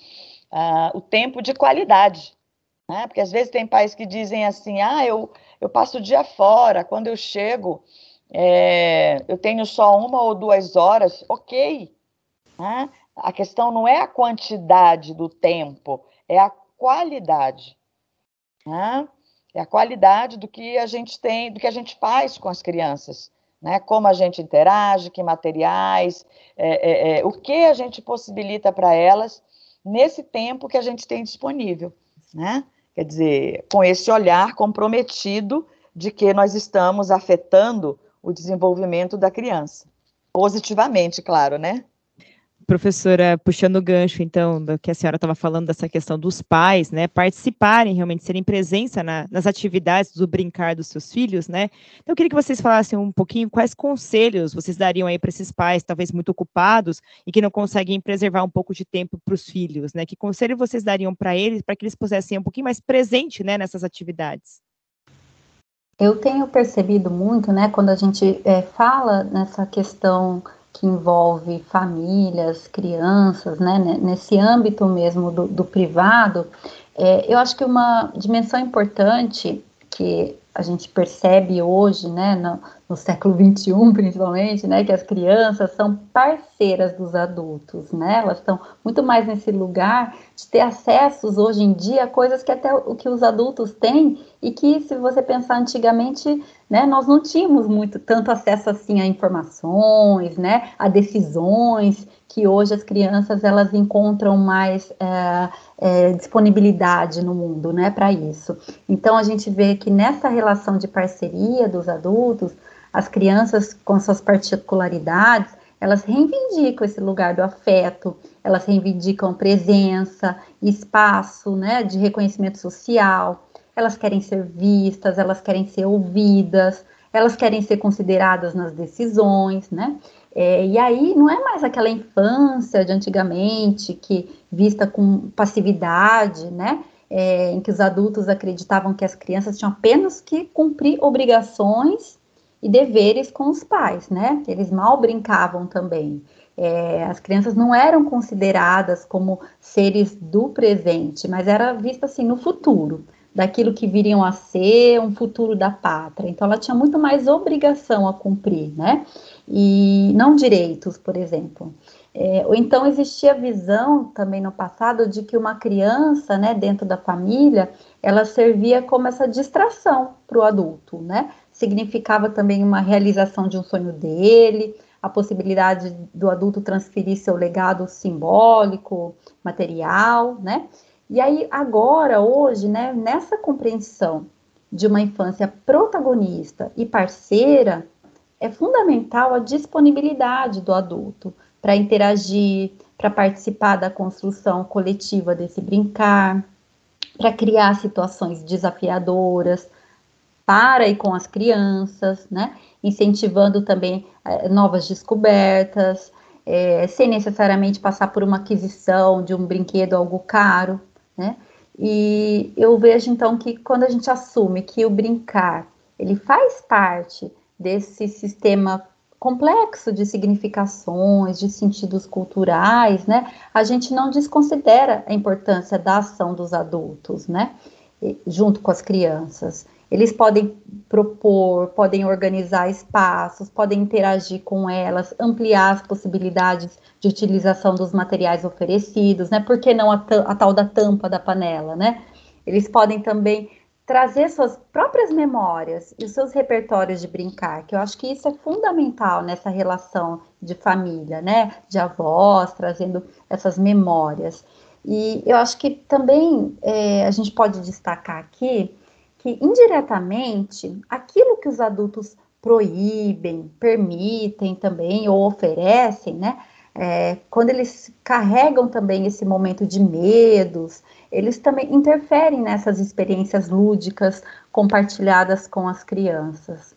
Uh, o tempo de qualidade. Né? Porque às vezes tem pais que dizem assim: ah, eu, eu passo o dia fora, quando eu chego, é, eu tenho só uma ou duas horas, ok. Né? A questão não é a quantidade do tempo, é a qualidade. Né? É a qualidade do que a gente tem, do que a gente faz com as crianças. Né? Como a gente interage, que materiais, é, é, é, o que a gente possibilita para elas nesse tempo que a gente tem disponível. Né? Quer dizer, com esse olhar comprometido de que nós estamos afetando o desenvolvimento da criança. Positivamente, claro, né? Professora, puxando o gancho, então, do que a senhora estava falando dessa questão dos pais, né, participarem, realmente serem presença na, nas atividades do brincar dos seus filhos, né? Então, eu queria que vocês falassem um pouquinho quais conselhos vocês dariam aí para esses pais, talvez muito ocupados e que não conseguem preservar um pouco de tempo para os filhos, né? Que conselho vocês dariam para eles, para que eles pudessem ser um pouquinho mais presente, né, nessas atividades? Eu tenho percebido muito, né, quando a gente é, fala nessa questão que envolve famílias, crianças, né, nesse âmbito mesmo do, do privado, é, eu acho que uma dimensão importante que a gente percebe hoje, né, no, no século XXI (laughs) principalmente, né, que as crianças são parceiras dos adultos, né, elas estão muito mais nesse lugar de ter acessos hoje em dia a coisas que até o que os adultos têm e que se você pensar antigamente, né, nós não tínhamos muito tanto acesso assim a informações, né, a decisões que hoje as crianças elas encontram mais é, é, disponibilidade no mundo, né, para isso. Então a gente vê que nessa relação de parceria dos adultos, as crianças com suas particularidades, elas reivindicam esse lugar do afeto, elas reivindicam presença, espaço, né, de reconhecimento social. Elas querem ser vistas, elas querem ser ouvidas, elas querem ser consideradas nas decisões, né? É, e aí não é mais aquela infância de antigamente que vista com passividade, né? É, em que os adultos acreditavam que as crianças tinham apenas que cumprir obrigações e deveres com os pais, né? Eles mal brincavam também. É, as crianças não eram consideradas como seres do presente, mas era vista assim no futuro, daquilo que viriam a ser um futuro da pátria. Então ela tinha muito mais obrigação a cumprir, né? E não direitos, por exemplo. É, ou então existia a visão também no passado de que uma criança, né, dentro da família, ela servia como essa distração para o adulto, né? Significava também uma realização de um sonho dele, a possibilidade do adulto transferir seu legado simbólico, material, né? E aí agora, hoje, né, nessa compreensão de uma infância protagonista e parceira, é fundamental a disponibilidade do adulto para interagir, para participar da construção coletiva desse brincar, para criar situações desafiadoras para e com as crianças, né? Incentivando também eh, novas descobertas. é, sem necessariamente passar por uma aquisição de um brinquedo algo caro, né? E eu vejo então que quando a gente assume que o brincar ele faz parte desse sistema complexo de significações, de sentidos culturais, né? A gente não desconsidera a importância da ação dos adultos, né? Junto com as crianças. Eles podem propor, podem organizar espaços, podem interagir com elas, ampliar as possibilidades de utilização dos materiais oferecidos, né? Por que não a, a tal da tampa da panela, né? Eles podem também trazer suas próprias memórias e os seus repertórios de brincar, que eu acho que isso é fundamental nessa relação de família, né? De avós, trazendo essas memórias. E eu acho que também é, a gente pode destacar aqui que, indiretamente, aquilo que os adultos proíbem, permitem também ou oferecem, né? É, quando eles carregam também esse momento de medos, eles também interferem nessas experiências lúdicas compartilhadas com as crianças.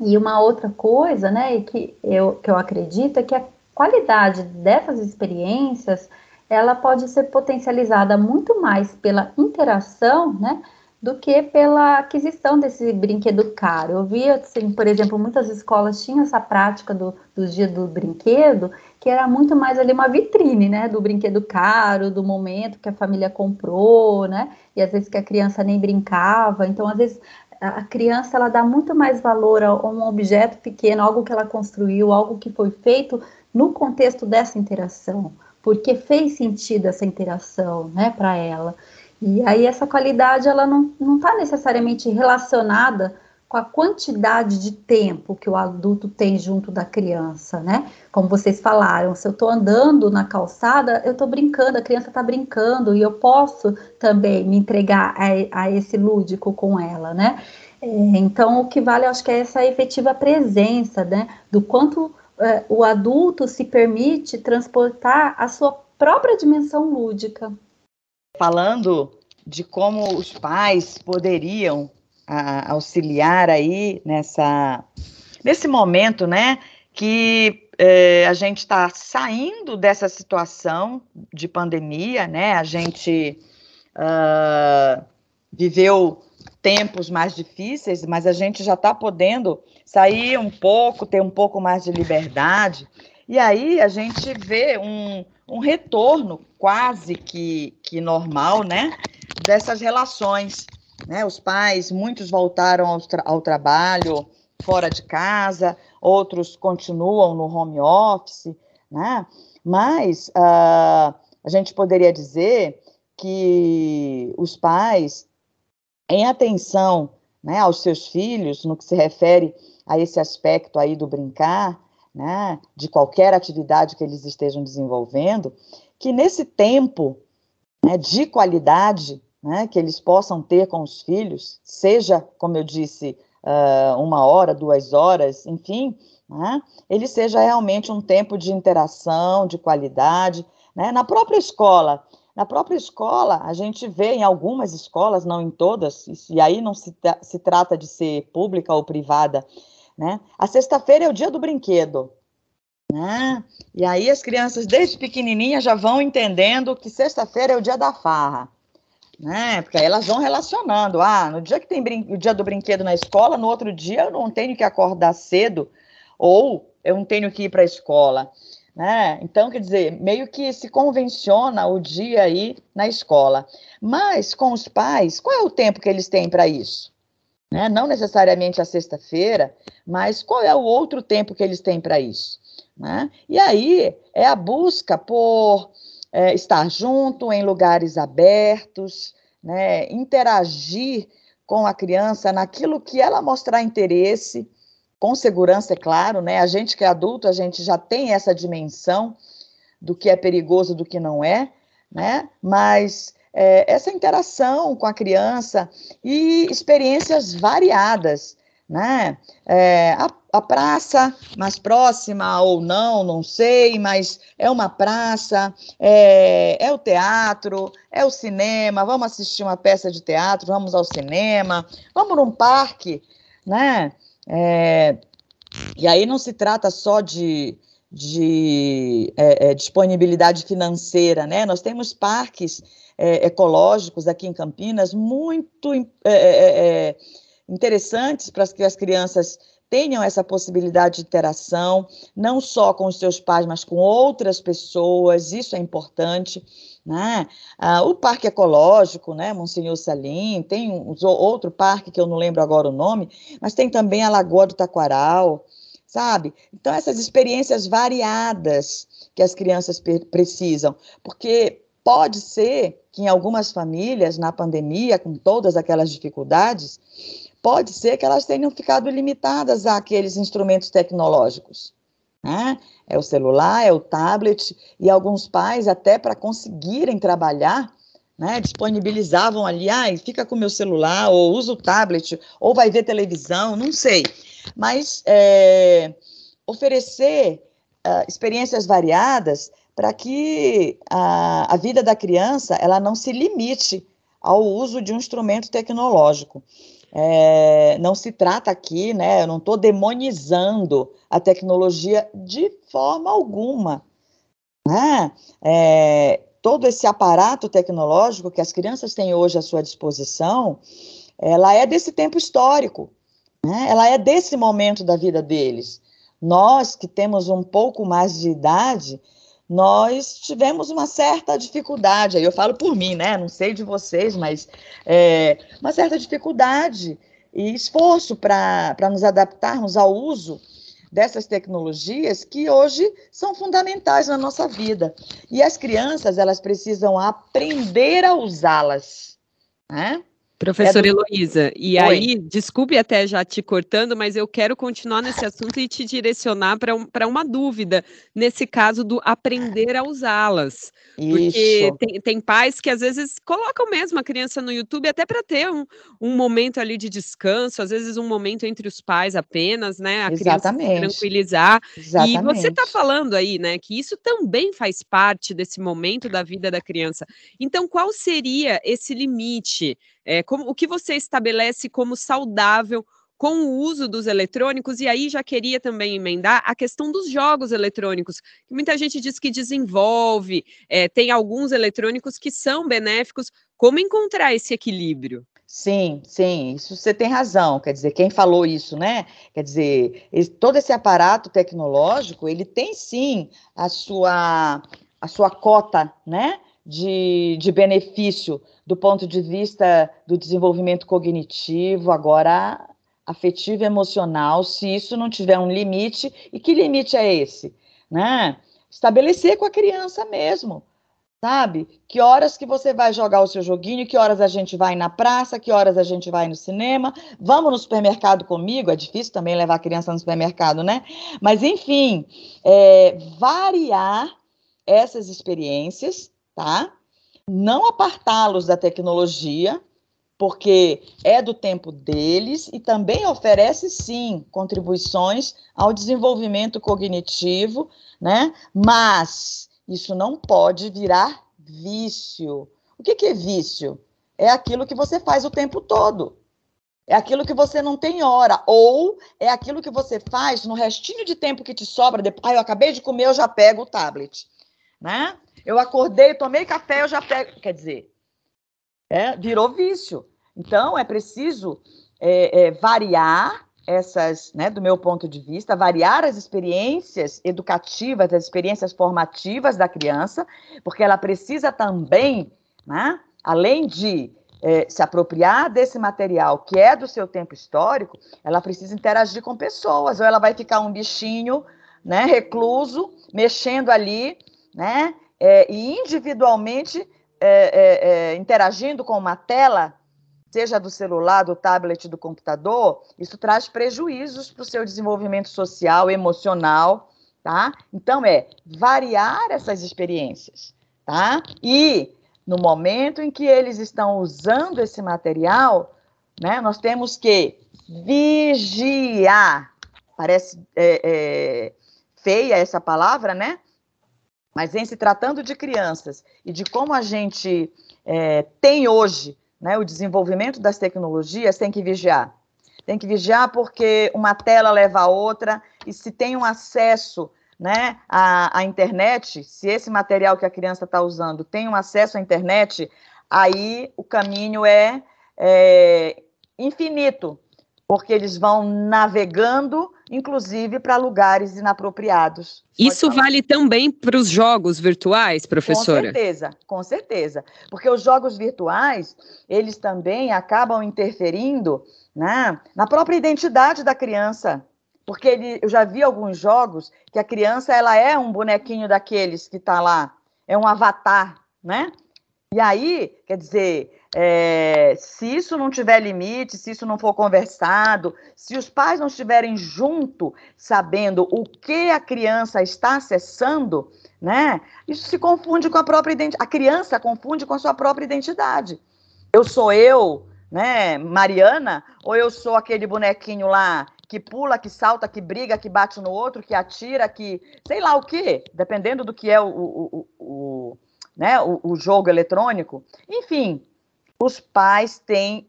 E uma outra coisa, né, que eu, que eu acredito é que a qualidade dessas experiências ela pode ser potencializada muito mais pela interação, né, do que pela aquisição desse brinquedo caro. Eu vi, assim, por exemplo, muitas escolas tinham essa prática do, do dia do brinquedo, que era muito mais ali uma vitrine, né, do brinquedo caro, do momento que a família comprou, né, e às vezes que a criança nem brincava. Então, às vezes a criança ela dá muito mais valor a um objeto pequeno, algo que ela construiu, algo que foi feito no contexto dessa interação, porque fez sentido essa interação, né, para ela. E aí essa qualidade ela não está necessariamente relacionada com a quantidade de tempo que o adulto tem junto da criança, né? Como vocês falaram, se eu estou andando na calçada, eu estou brincando, a criança está brincando e eu posso também me entregar a, a esse lúdico com ela, né? É, então, o que vale, acho que é essa efetiva presença, né? Do quanto é, o adulto se permite transportar a sua própria dimensão lúdica falando de como os pais poderiam a, auxiliar aí nessa nesse momento, né, que é, a gente está saindo dessa situação de pandemia, né? A gente uh, viveu tempos mais difíceis, mas a gente já está podendo sair um pouco, ter um pouco mais de liberdade. E aí a gente vê um, um retorno quase que, que normal, né, dessas relações, né, os pais, muitos voltaram ao, tra ao trabalho fora de casa, outros continuam no home office, né, mas uh, a gente poderia dizer que os pais, em atenção né, aos seus filhos, no que se refere a esse aspecto aí do brincar, né, de qualquer atividade que eles estejam desenvolvendo, que nesse tempo né, de qualidade né, que eles possam ter com os filhos, seja, como eu disse, uh, uma hora, duas horas, enfim, né, ele seja realmente um tempo de interação, de qualidade. Né, na própria escola, na própria escola, a gente vê em algumas escolas, não em todas, e aí não se, se trata de ser pública ou privada, né? A sexta-feira é o dia do brinquedo. Né? E aí as crianças, desde pequenininha, já vão entendendo que sexta-feira é o dia da farra. Né? Porque aí elas vão relacionando. Ah, no dia que tem o dia do brinquedo na escola, no outro dia eu não tenho que acordar cedo, ou eu não tenho que ir para a escola. Né? Então, quer dizer, meio que se convenciona o dia aí na escola. Mas com os pais, qual é o tempo que eles têm para isso? Né? Não necessariamente a sexta-feira, mas qual é o outro tempo que eles têm para isso? Né? E aí é a busca por é, estar junto em lugares abertos, né? interagir com a criança naquilo que ela mostrar interesse, com segurança, é claro, né? A gente que é adulto, a gente já tem essa dimensão do que é perigoso, do que não é, né? Mas é, essa interação com a criança e experiências variadas, né? É, a, a, praça mais próxima ou não, não sei, mas é uma praça, é, é o teatro, é o cinema, vamos assistir uma peça de teatro, vamos ao cinema, vamos num parque, né? É, e aí não se trata só de, de é, é, disponibilidade financeira, né? Nós temos parques é, ecológicos aqui em Campinas muito é, é, é, interessantes para que as crianças tenham essa possibilidade de interação, não só com os seus pais, mas com outras pessoas, isso é importante. Né? Ah, o Parque Ecológico, né, Monsenhor Salim, tem um, outro parque que eu não lembro agora o nome, mas tem também a Lagoa do Taquaral, sabe? Então, essas experiências variadas que as crianças precisam, porque pode ser que em algumas famílias, na pandemia, com todas aquelas dificuldades, pode ser que elas tenham ficado limitadas àqueles instrumentos tecnológicos. Né? É o celular, é o tablet, e alguns pais, até para conseguirem trabalhar, né, disponibilizavam ali, ah, fica com o meu celular, ou usa o tablet, ou vai ver televisão, não sei. Mas é, oferecer uh, experiências variadas para que a, a vida da criança ela não se limite ao uso de um instrumento tecnológico. É, não se trata aqui, né? Eu não estou demonizando a tecnologia de forma alguma. Né? É, todo esse aparato tecnológico que as crianças têm hoje à sua disposição, ela é desse tempo histórico, né? ela é desse momento da vida deles. Nós que temos um pouco mais de idade, nós tivemos uma certa dificuldade, aí eu falo por mim, né? Não sei de vocês, mas é, uma certa dificuldade e esforço para nos adaptarmos ao uso dessas tecnologias que hoje são fundamentais na nossa vida. E as crianças, elas precisam aprender a usá-las, né? Professora é do... Heloísa, e Oi. aí, desculpe até já te cortando, mas eu quero continuar nesse assunto e te direcionar para um, uma dúvida, nesse caso do aprender a usá-las. Porque tem, tem, pais que às vezes colocam mesmo a criança no YouTube até para ter um, um momento ali de descanso, às vezes um momento entre os pais apenas, né? A Exatamente. criança tranquilizar. Exatamente. E você está falando aí, né, que isso também faz parte desse momento da vida da criança. Então, qual seria esse limite? É, como, o que você estabelece como saudável com o uso dos eletrônicos, e aí já queria também emendar a questão dos jogos eletrônicos, que muita gente diz que desenvolve, é, tem alguns eletrônicos que são benéficos. Como encontrar esse equilíbrio? Sim, sim, isso você tem razão. Quer dizer, quem falou isso, né? Quer dizer, esse, todo esse aparato tecnológico, ele tem sim a sua, a sua cota, né? De, de benefício do ponto de vista do desenvolvimento cognitivo, agora afetivo e emocional, se isso não tiver um limite, e que limite é esse? Né? Estabelecer com a criança mesmo, sabe? Que horas que você vai jogar o seu joguinho, que horas a gente vai na praça, que horas a gente vai no cinema, vamos no supermercado comigo, é difícil também levar a criança no supermercado, né? Mas, enfim, é, variar essas experiências, tá? não apartá-los da tecnologia, porque é do tempo deles e também oferece, sim, contribuições ao desenvolvimento cognitivo, né? Mas isso não pode virar vício. O que, que é vício? É aquilo que você faz o tempo todo. É aquilo que você não tem hora. Ou é aquilo que você faz no restinho de tempo que te sobra. Depois, ah, eu acabei de comer, eu já pego o tablet. Né? Eu acordei, tomei café, eu já pego. Quer dizer, é, virou vício. Então, é preciso é, é, variar essas, né, do meu ponto de vista, variar as experiências educativas, as experiências formativas da criança, porque ela precisa também, né, além de é, se apropriar desse material que é do seu tempo histórico, ela precisa interagir com pessoas, ou ela vai ficar um bichinho, né, recluso, mexendo ali, né, é, e individualmente é, é, é, interagindo com uma tela, seja do celular, do tablet, do computador, isso traz prejuízos para o seu desenvolvimento social, emocional, tá? Então é variar essas experiências, tá? E no momento em que eles estão usando esse material, né, nós temos que vigiar. Parece é, é, feia essa palavra, né? Mas em se tratando de crianças e de como a gente é, tem hoje né, o desenvolvimento das tecnologias, tem que vigiar. Tem que vigiar porque uma tela leva a outra, e se tem um acesso né, a, a internet, se esse material que a criança está usando tem um acesso à internet, aí o caminho é, é infinito, porque eles vão navegando, inclusive para lugares inapropriados. Isso vale também para os jogos virtuais, professora? Com certeza, com certeza. Porque os jogos virtuais, eles também acabam interferindo né, na própria identidade da criança. Porque ele, eu já vi alguns jogos que a criança ela é um bonequinho daqueles que está lá, é um avatar, né? E aí, quer dizer, é, se isso não tiver limite, se isso não for conversado, se os pais não estiverem junto, sabendo o que a criança está acessando, né? Isso se confunde com a própria identidade. A criança confunde com a sua própria identidade. Eu sou eu, né, Mariana, ou eu sou aquele bonequinho lá que pula, que salta, que briga, que bate no outro, que atira, que sei lá o quê, dependendo do que é o, o, o né, o, o jogo eletrônico. Enfim, os pais têm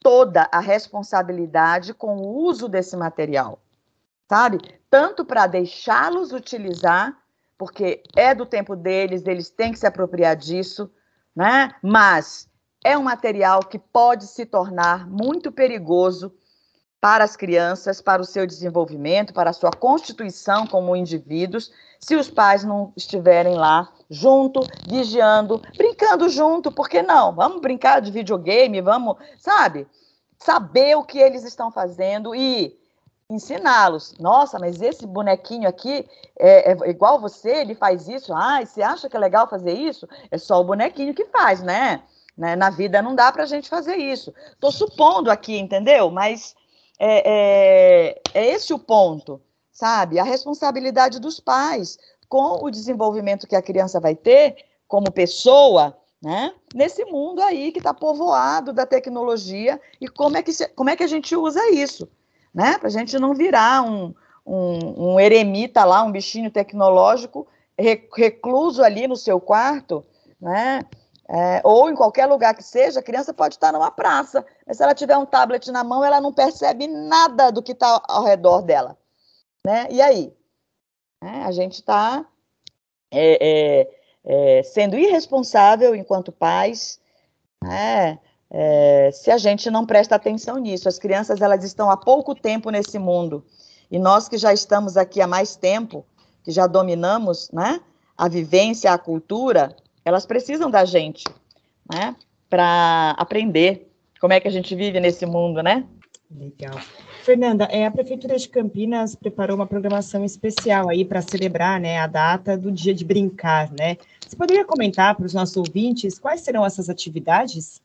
toda a responsabilidade com o uso desse material, sabe? Tanto para deixá-los utilizar, porque é do tempo deles, eles têm que se apropriar disso, né? Mas é um material que pode se tornar muito perigoso para as crianças, para o seu desenvolvimento, para a sua constituição como indivíduos, se os pais não estiverem lá junto, vigiando, brincando junto, por que não? Vamos brincar de videogame, vamos, sabe? Saber o que eles estão fazendo e ensiná-los. Nossa, mas esse bonequinho aqui é, é, igual você, ele faz isso. Ah, você acha que é legal fazer isso? É só o bonequinho que faz, né? né? Na vida não dá para a gente fazer isso. Estou supondo aqui, entendeu? Mas é, é, é esse o ponto, sabe? A responsabilidade dos pais com o desenvolvimento que a criança vai ter como pessoa, né? Nesse mundo aí que está povoado da tecnologia e como é que, se, como é que a gente usa isso, né? Para a gente não virar um, um, um, eremita lá, um bichinho tecnológico recluso ali no seu quarto, né? É, ou em qualquer lugar que seja, a criança pode estar numa praça, mas se ela tiver um tablet na mão, ela não percebe nada do que está ao redor dela. Né? E aí? É, a gente está é, é, é, sendo irresponsável enquanto pais, né? É, se a gente não presta atenção nisso. As crianças elas estão há pouco tempo nesse mundo e nós que já estamos aqui há mais tempo, que já dominamos, né, a vivência, a cultura, elas precisam da gente, né? Para aprender como é que a gente vive nesse mundo, né? Legal. Fernanda, é, a Prefeitura de Campinas preparou uma programação especial aí para celebrar né, a data do Dia de Brincar, né? Você poderia comentar para os nossos ouvintes quais serão essas atividades?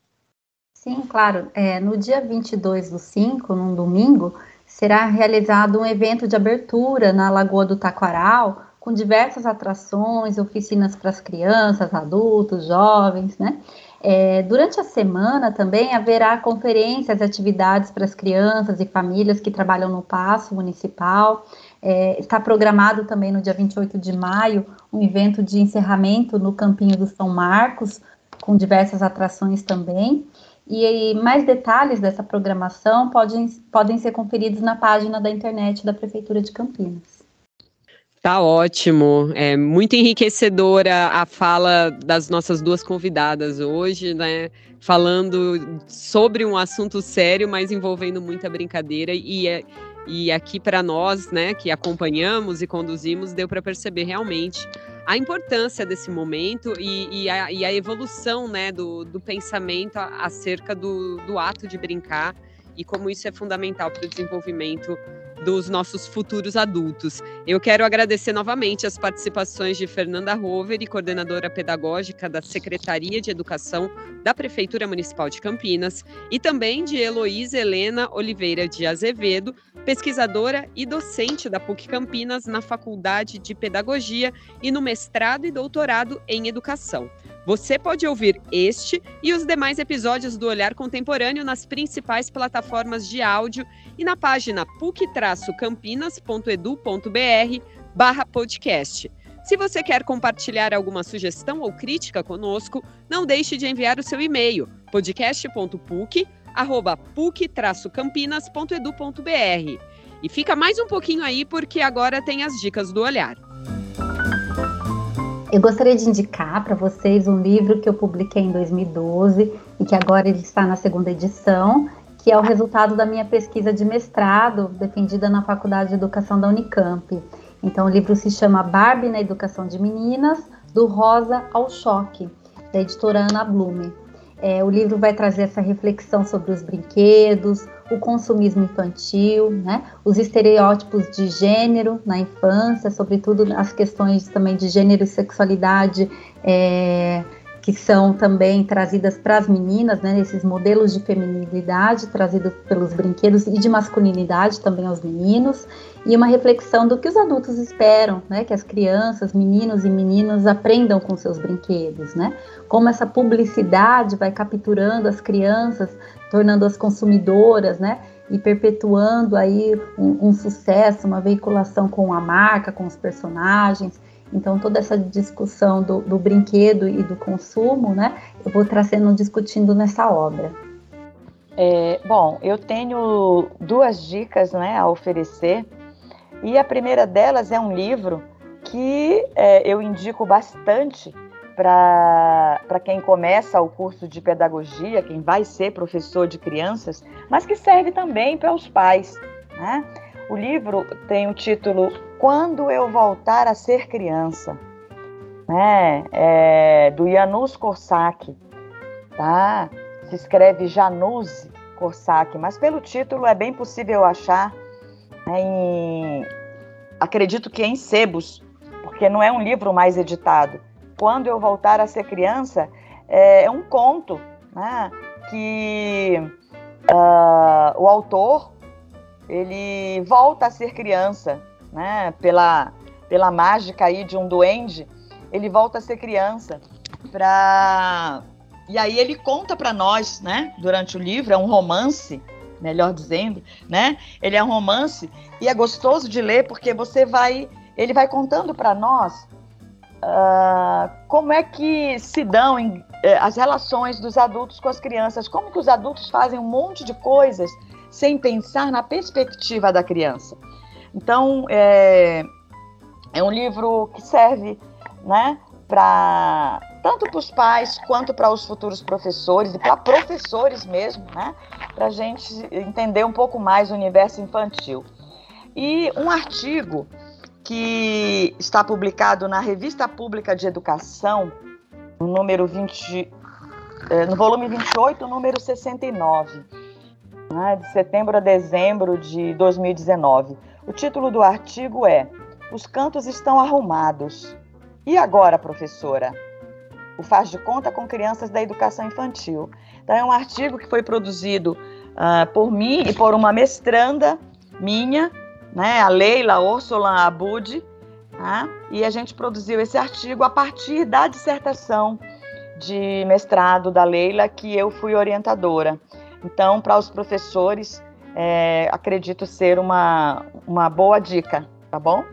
Sim, claro. É, no dia 22 do 5, num domingo, será realizado um evento de abertura na Lagoa do Taquaral, com diversas atrações, oficinas para as crianças, adultos, jovens, né? É, durante a semana também haverá conferências e atividades para as crianças e famílias que trabalham no Paço Municipal. É, está programado também no dia 28 de maio um evento de encerramento no Campinho do São Marcos, com diversas atrações também. E, e mais detalhes dessa programação podem, podem ser conferidos na página da internet da Prefeitura de Campinas. Tá ótimo, é muito enriquecedora a fala das nossas duas convidadas hoje, né? Falando sobre um assunto sério, mas envolvendo muita brincadeira e, é, e aqui para nós, né, que acompanhamos e conduzimos, deu para perceber realmente a importância desse momento e, e, a, e a, evolução, né, do, do pensamento acerca do, do ato de brincar e como isso é fundamental para o desenvolvimento dos nossos futuros adultos. Eu quero agradecer novamente as participações de Fernanda Rover, coordenadora pedagógica da Secretaria de Educação da Prefeitura Municipal de Campinas, e também de Heloísa Helena Oliveira de Azevedo, pesquisadora e docente da PUC Campinas na Faculdade de Pedagogia e no mestrado e doutorado em Educação. Você pode ouvir este e os demais episódios do Olhar Contemporâneo nas principais plataformas de áudio e na página puc-campinas.edu.br barra podcast. Se você quer compartilhar alguma sugestão ou crítica conosco, não deixe de enviar o seu e-mail podcast.puc@puc-campinas.edu.br. E fica mais um pouquinho aí porque agora tem as dicas do olhar. Eu gostaria de indicar para vocês um livro que eu publiquei em 2012 e que agora ele está na segunda edição, que é o resultado da minha pesquisa de mestrado, defendida na Faculdade de Educação da Unicamp. Então, o livro se chama Barbie na Educação de Meninas, do Rosa ao Choque, da editora Ana Blume. É, o livro vai trazer essa reflexão sobre os brinquedos, o consumismo infantil, né, os estereótipos de gênero na infância, sobretudo as questões também de gênero e sexualidade é, que são também trazidas para as meninas, né, esses modelos de feminilidade trazidos pelos brinquedos e de masculinidade também aos meninos, e uma reflexão do que os adultos esperam, né, que as crianças, meninos e meninas aprendam com seus brinquedos, né, como essa publicidade vai capturando as crianças, tornando-as consumidoras, né, e perpetuando aí um, um sucesso, uma veiculação com a marca, com os personagens, então, toda essa discussão do, do brinquedo e do consumo, né, eu vou trazendo, discutindo nessa obra. É, bom, eu tenho duas dicas né, a oferecer, e a primeira delas é um livro que é, eu indico bastante para quem começa o curso de pedagogia, quem vai ser professor de crianças, mas que serve também para os pais. Né? O livro tem o título Quando Eu Voltar a Ser Criança, né? É, do Janusz Korsak, tá? Se escreve Janus Korsak, mas pelo título é bem possível achar né, em, acredito que em sebos, porque não é um livro mais editado. Quando Eu Voltar a Ser Criança é, é um conto né, que uh, o autor ele volta a ser criança, né? Pela, pela mágica aí de um duende, ele volta a ser criança. Pra... E aí ele conta para nós, né? Durante o livro, é um romance, melhor dizendo, né? Ele é um romance e é gostoso de ler porque você vai, ele vai contando para nós uh, como é que se dão em, uh, as relações dos adultos com as crianças, como que os adultos fazem um monte de coisas sem pensar na perspectiva da criança. Então, é, é um livro que serve né, para tanto para os pais quanto para os futuros professores e para professores mesmo, né, para a gente entender um pouco mais o universo infantil. E um artigo que está publicado na Revista Pública de Educação, no número 20, é, no volume 28, número 69 né, de setembro a dezembro de 2019. O título do artigo é Os cantos estão arrumados. E agora, professora? O faz de conta com crianças da educação infantil. Então, é um artigo que foi produzido uh, por mim e por uma mestranda minha, né, a Leila Orsolan Abud, tá? e a gente produziu esse artigo a partir da dissertação de mestrado da Leila, que eu fui orientadora. Então, para os professores, é, acredito ser uma, uma boa dica, tá bom?